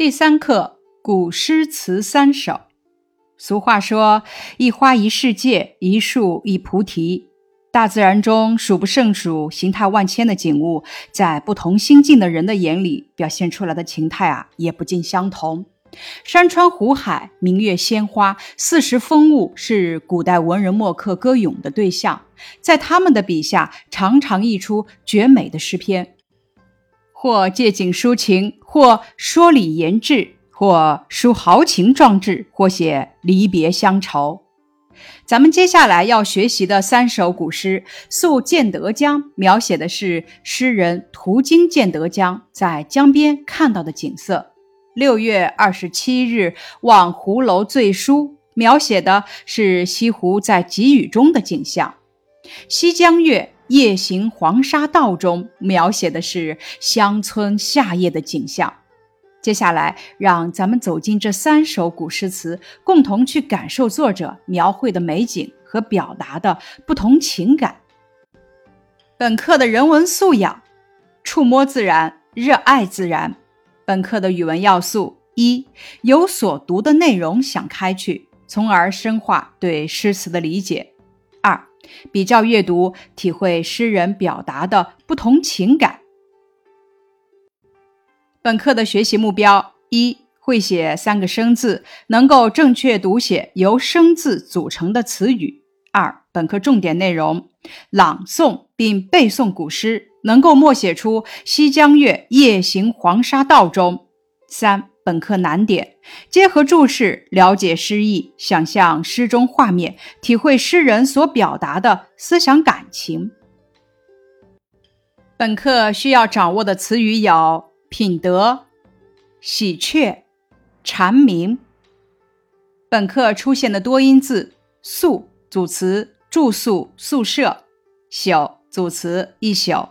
第三课古诗词三首。俗话说：“一花一世界，一树一菩提。”大自然中数不胜数、形态万千的景物，在不同心境的人的眼里，表现出来的情态啊，也不尽相同。山川湖海、明月鲜花、四时风物，是古代文人墨客歌咏的对象，在他们的笔下，常常溢出绝美的诗篇。或借景抒情，或说理言志，或抒豪情壮志，或写离别乡愁。咱们接下来要学习的三首古诗《宿建德江》，描写的是诗人途经建德江，在江边看到的景色。六月二十七日望湖楼醉书，描写的是西湖在急雨中的景象。西江月。夜行黄沙道中，描写的是乡村夏夜的景象。接下来，让咱们走进这三首古诗词，共同去感受作者描绘的美景和表达的不同情感。本课的人文素养：触摸自然，热爱自然。本课的语文要素：一、有所读的内容想开去，从而深化对诗词的理解。比较阅读，体会诗人表达的不同情感。本课的学习目标：一、会写三个生字，能够正确读写由生字组成的词语；二、本课重点内容：朗诵并背诵古诗，能够默写出“西江月·夜行黄沙道中”；三。本课难点：结合注释了解诗意，想象诗中画面，体会诗人所表达的思想感情。本课需要掌握的词语有：品德、喜鹊、蝉鸣。本课出现的多音字：宿组词住宿、宿舍；宿组词一宿；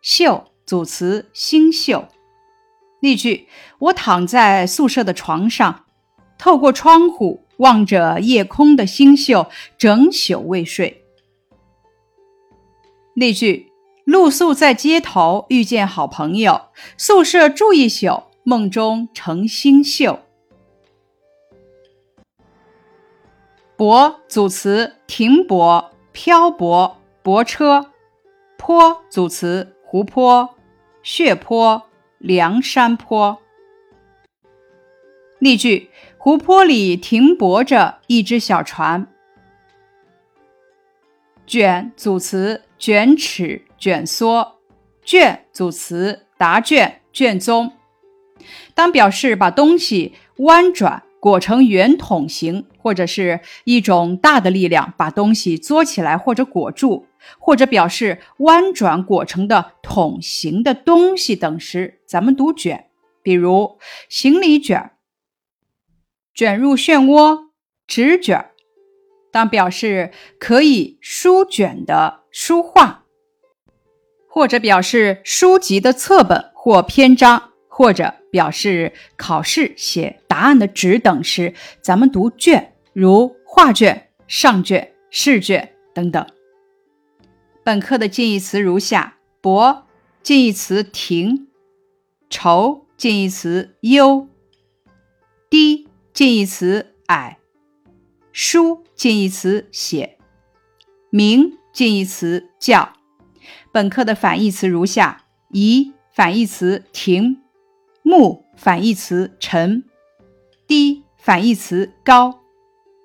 秀组词星宿。例句：我躺在宿舍的床上，透过窗户望着夜空的星宿，整宿未睡。例句：露宿在街头，遇见好朋友，宿舍住一宿，梦中成星宿。泊组词：停泊、漂泊、泊车；坡组词：湖泊、血泊。梁山坡。例句：湖泊里停泊着一只小船。卷组词：卷尺、卷缩；卷组词：答卷、卷宗。当表示把东西弯转裹成圆筒形，或者是一种大的力量把东西作起来或者裹住。或者表示弯转裹成的筒形的东西等时，咱们读卷。比如行李卷、卷入漩涡、纸卷。当表示可以书卷的书画，或者表示书籍的册本或篇章，或者表示考试写答案的纸等时，咱们读卷，如画卷、上卷、试卷等等。本课的近义词如下：薄，近义词停；愁，近义词忧；低，近义词矮；书，近义词写；鸣，近义词叫。本课的反义词如下：移，反义词停；木，反义词沉；低，反义词高；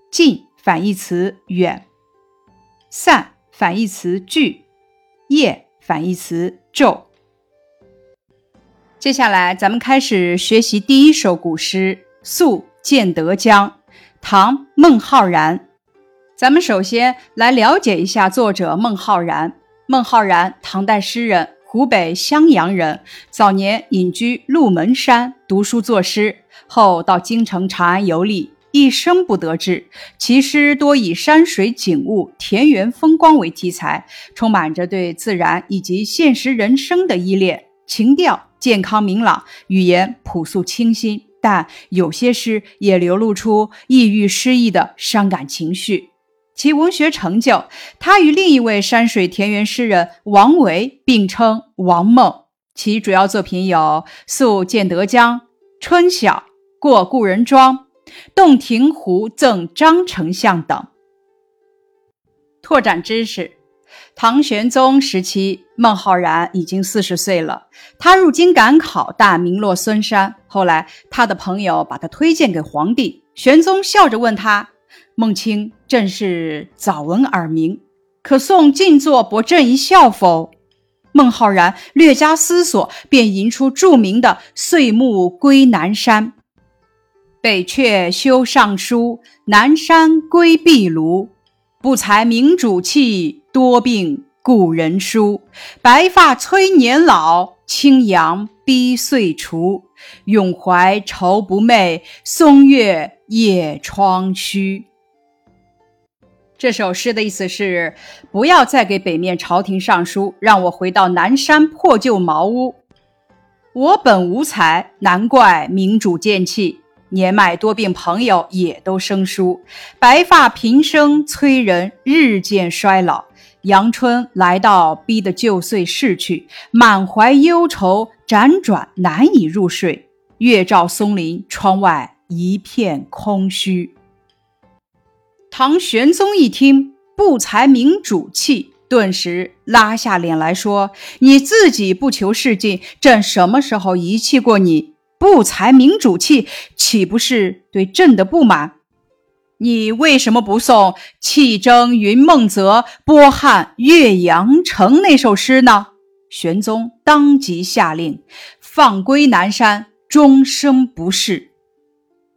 近，反义词远；散。反义词聚，夜反义词昼。接下来，咱们开始学习第一首古诗《宿建德江》，唐·孟浩然。咱们首先来了解一下作者孟浩然。孟浩然，唐代诗人，湖北襄阳人。早年隐居鹿门山读书作诗，后到京城长安游历。一生不得志，其诗多以山水景物、田园风光为题材，充满着对自然以及现实人生的依恋，情调健康明朗，语言朴素清新。但有些诗也流露出抑郁失意的伤感情绪。其文学成就，他与另一位山水田园诗人王维并称“王孟”。其主要作品有《宿建德江》《春晓过故人庄，洞庭湖赠张丞相等。拓展知识：唐玄宗时期，孟浩然已经四十岁了。他入京赶考，但名落孙山。后来，他的朋友把他推荐给皇帝。玄宗笑着问他：“孟卿正是早闻耳名，可送进作博朕一笑否？”孟浩然略加思索，便吟出著名的“岁暮归南山”：“北阙修尚书，南山归壁庐。”不才明主气，多病故人疏。白发催年老，青阳逼岁除。永怀愁不寐，松月夜窗虚。这首诗的意思是：不要再给北面朝廷上书，让我回到南山破旧茅屋。我本无才，难怪明主见弃。年迈多病，朋友也都生疏，白发平生催人日渐衰老。阳春来到，逼得旧岁逝去，满怀忧愁，辗转难以入睡。月照松林，窗外一片空虚。唐玄宗一听“不才明主气”，顿时拉下脸来说：“你自己不求事进，朕什么时候遗弃过你？”不才明主气，岂不是对朕的不满？你为什么不送“气征云梦泽，波撼岳阳城”那首诗呢？玄宗当即下令放归南山，终生不仕。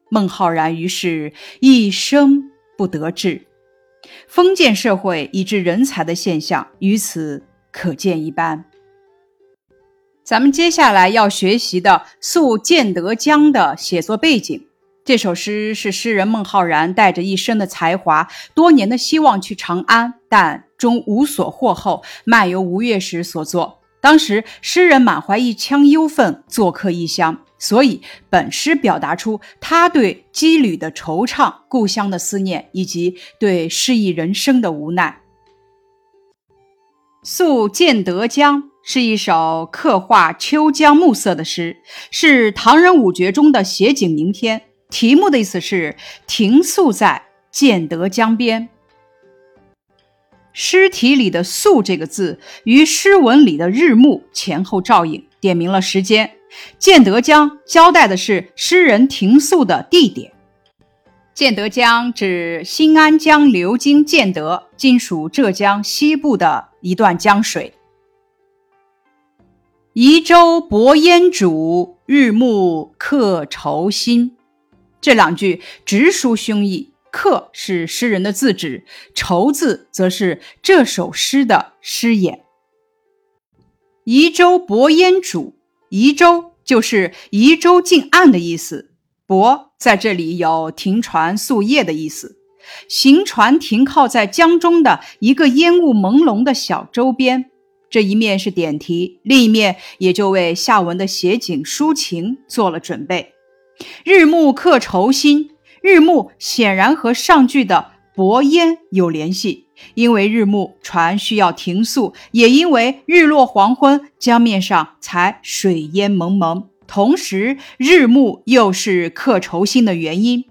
孟浩然于是一生不得志。封建社会以致人才的现象，于此可见一斑。咱们接下来要学习的《宿建德江》的写作背景。这首诗是诗人孟浩然带着一生的才华、多年的希望去长安，但终无所获后，漫游吴越时所作。当时诗人满怀一腔忧愤，做客异乡，所以本诗表达出他对羁旅的惆怅、故乡的思念，以及对失意人生的无奈。《宿建德江》。是一首刻画秋江暮色的诗，是唐人五绝中的写景名篇。题目的意思是停宿在建德江边。诗题里的“宿”这个字与诗文里的日暮前后照应，点明了时间。建德江交代的是诗人停宿的地点。建德江指新安江流经建德，今属浙江西部的一段江水。移舟泊烟渚，日暮客愁新。这两句直抒胸臆。客是诗人的字指，愁字则是这首诗的诗眼。移舟泊烟渚，移舟就是移舟近岸的意思。泊在这里有停船宿夜的意思。行船停靠在江中的一个烟雾朦胧的小舟边。这一面是点题，另一面也就为下文的写景抒情做了准备。日暮客愁新，日暮显然和上句的薄烟有联系，因为日暮船需要停宿，也因为日落黄昏，江面上才水烟蒙蒙。同时，日暮又是客愁新的原因。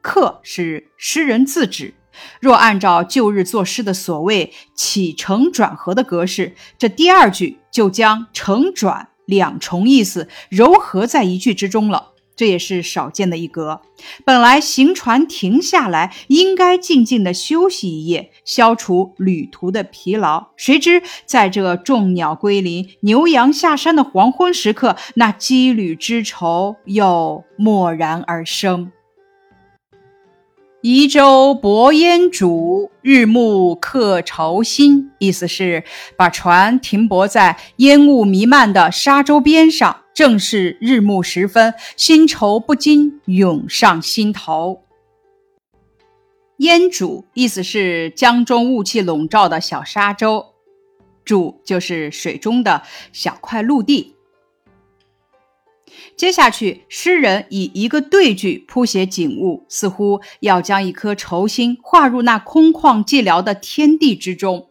客是诗人自指。若按照旧日作诗的所谓起承转合的格式，这第二句就将承转两重意思糅合在一句之中了。这也是少见的一格。本来行船停下来，应该静静的休息一夜，消除旅途的疲劳。谁知在这众鸟归林、牛羊下山的黄昏时刻，那羁旅之愁又蓦然而生。移舟泊烟渚，日暮客愁新。意思是把船停泊在烟雾弥漫的沙洲边上，正是日暮时分，新愁不禁涌上心头。烟渚意思是江中雾气笼罩的小沙洲，渚就是水中的小块陆地。接下去，诗人以一个对句谱写景物，似乎要将一颗愁心画入那空旷寂寥的天地之中。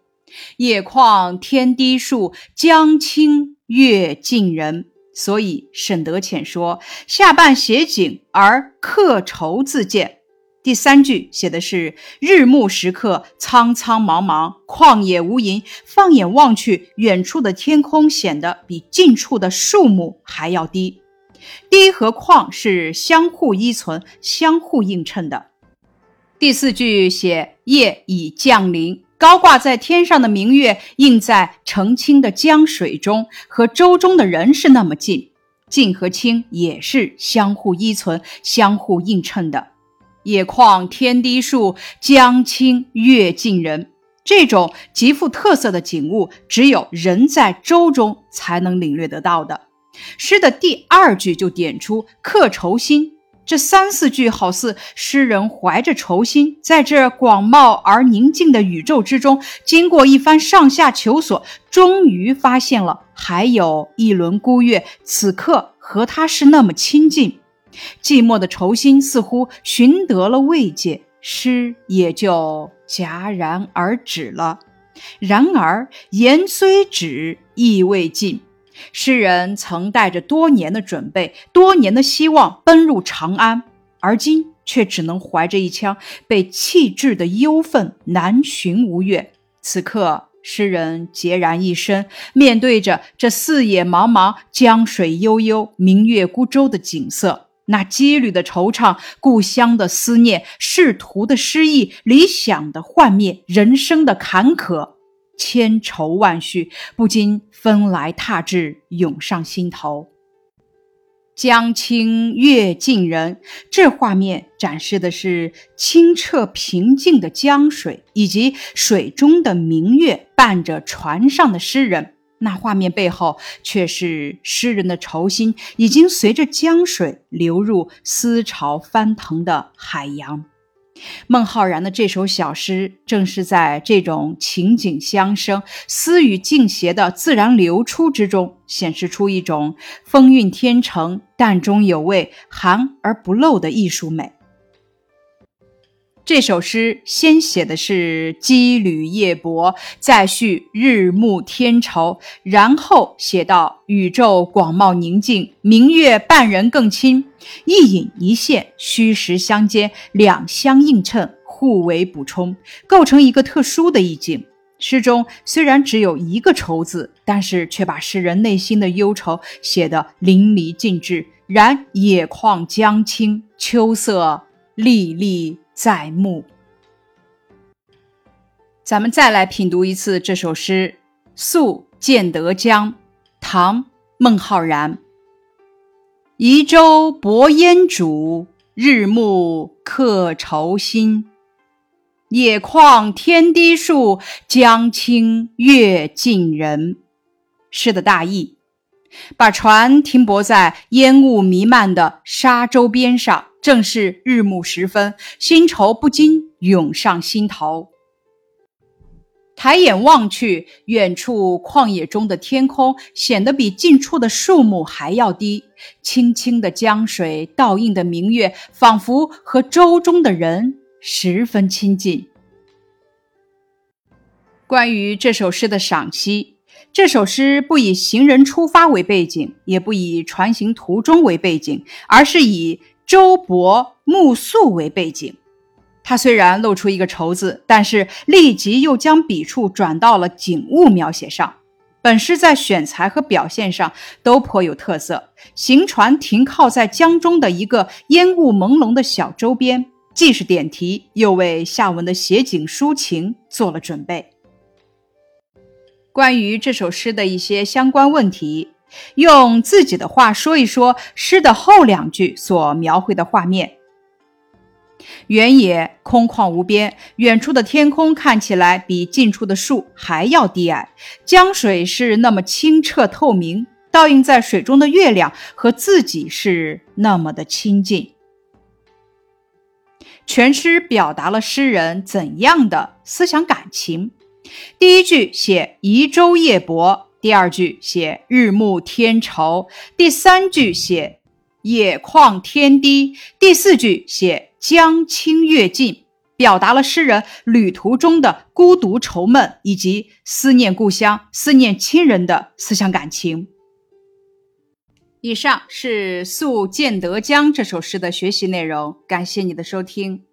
野旷天低树，江清月近人。所以沈德潜说：“下半写景而客愁自见。”第三句写的是日暮时刻，苍苍茫茫，旷野无垠。放眼望去，远处的天空显得比近处的树木还要低。低和旷是相互依存、相互映衬的。第四句写夜已降临，高挂在天上的明月映在澄清的江水中，和舟中的人是那么近。近和清也是相互依存、相互映衬的。野旷天低树，江清月近人。这种极富特色的景物，只有人在舟中才能领略得到的。诗的第二句就点出客愁心，这三四句好似诗人怀着愁心，在这广袤而宁静的宇宙之中，经过一番上下求索，终于发现了还有一轮孤月，此刻和他是那么亲近。寂寞的愁心似乎寻得了慰藉，诗也就戛然而止了。然而言虽止，意未尽。诗人曾带着多年的准备、多年的希望奔入长安，而今却只能怀着一腔被弃置的忧愤南寻吴越。此刻，诗人孑然一身，面对着这四野茫茫、江水悠悠、明月孤舟的景色。那羁旅的惆怅，故乡的思念，仕途的失意，理想的幻灭，人生的坎坷，千愁万绪不禁纷来踏至，涌上心头。江清月近人，这画面展示的是清澈平静的江水，以及水中的明月伴着船上的诗人。那画面背后，却是诗人的愁心已经随着江水流入思潮翻腾的海洋。孟浩然的这首小诗，正是在这种情景相生、思与境谐的自然流出之中，显示出一种风韵天成、淡中有味、含而不露的艺术美。这首诗先写的是羁旅夜泊，再续日暮天愁，然后写到宇宙广袤宁静，明月伴人更亲，一隐一现，虚实相间，两相映衬，互为补充，构成一个特殊的意境。诗中虽然只有一个愁字，但是却把诗人内心的忧愁写得淋漓尽致。然野旷江清，秋色历历。在目。咱们再来品读一次这首诗《宿建德江》，唐·孟浩然。移舟泊烟渚，日暮客愁新。野旷天低树，江清月近人。诗的大意：把船停泊在烟雾弥漫的沙洲边上。正是日暮时分，新愁不禁涌上心头。抬眼望去，远处旷野中的天空显得比近处的树木还要低。清清的江水倒映的明月，仿佛和舟中的人十分亲近。关于这首诗的赏析，这首诗不以行人出发为背景，也不以船行途中为背景，而是以。周勃暮宿为背景，他虽然露出一个愁字，但是立即又将笔触转到了景物描写上。本诗在选材和表现上都颇有特色。行船停靠在江中的一个烟雾朦胧的小舟边，既是点题，又为下文的写景抒情做了准备。关于这首诗的一些相关问题。用自己的话说一说诗的后两句所描绘的画面：原野空旷无边，远处的天空看起来比近处的树还要低矮。江水是那么清澈透明，倒映在水中的月亮和自己是那么的亲近。全诗表达了诗人怎样的思想感情？第一句写移舟夜泊。第二句写日暮天愁，第三句写野旷天低，第四句写江清月近，表达了诗人旅途中的孤独愁闷以及思念故乡、思念亲人的思想感情。以上是《宿建德江》这首诗的学习内容，感谢你的收听。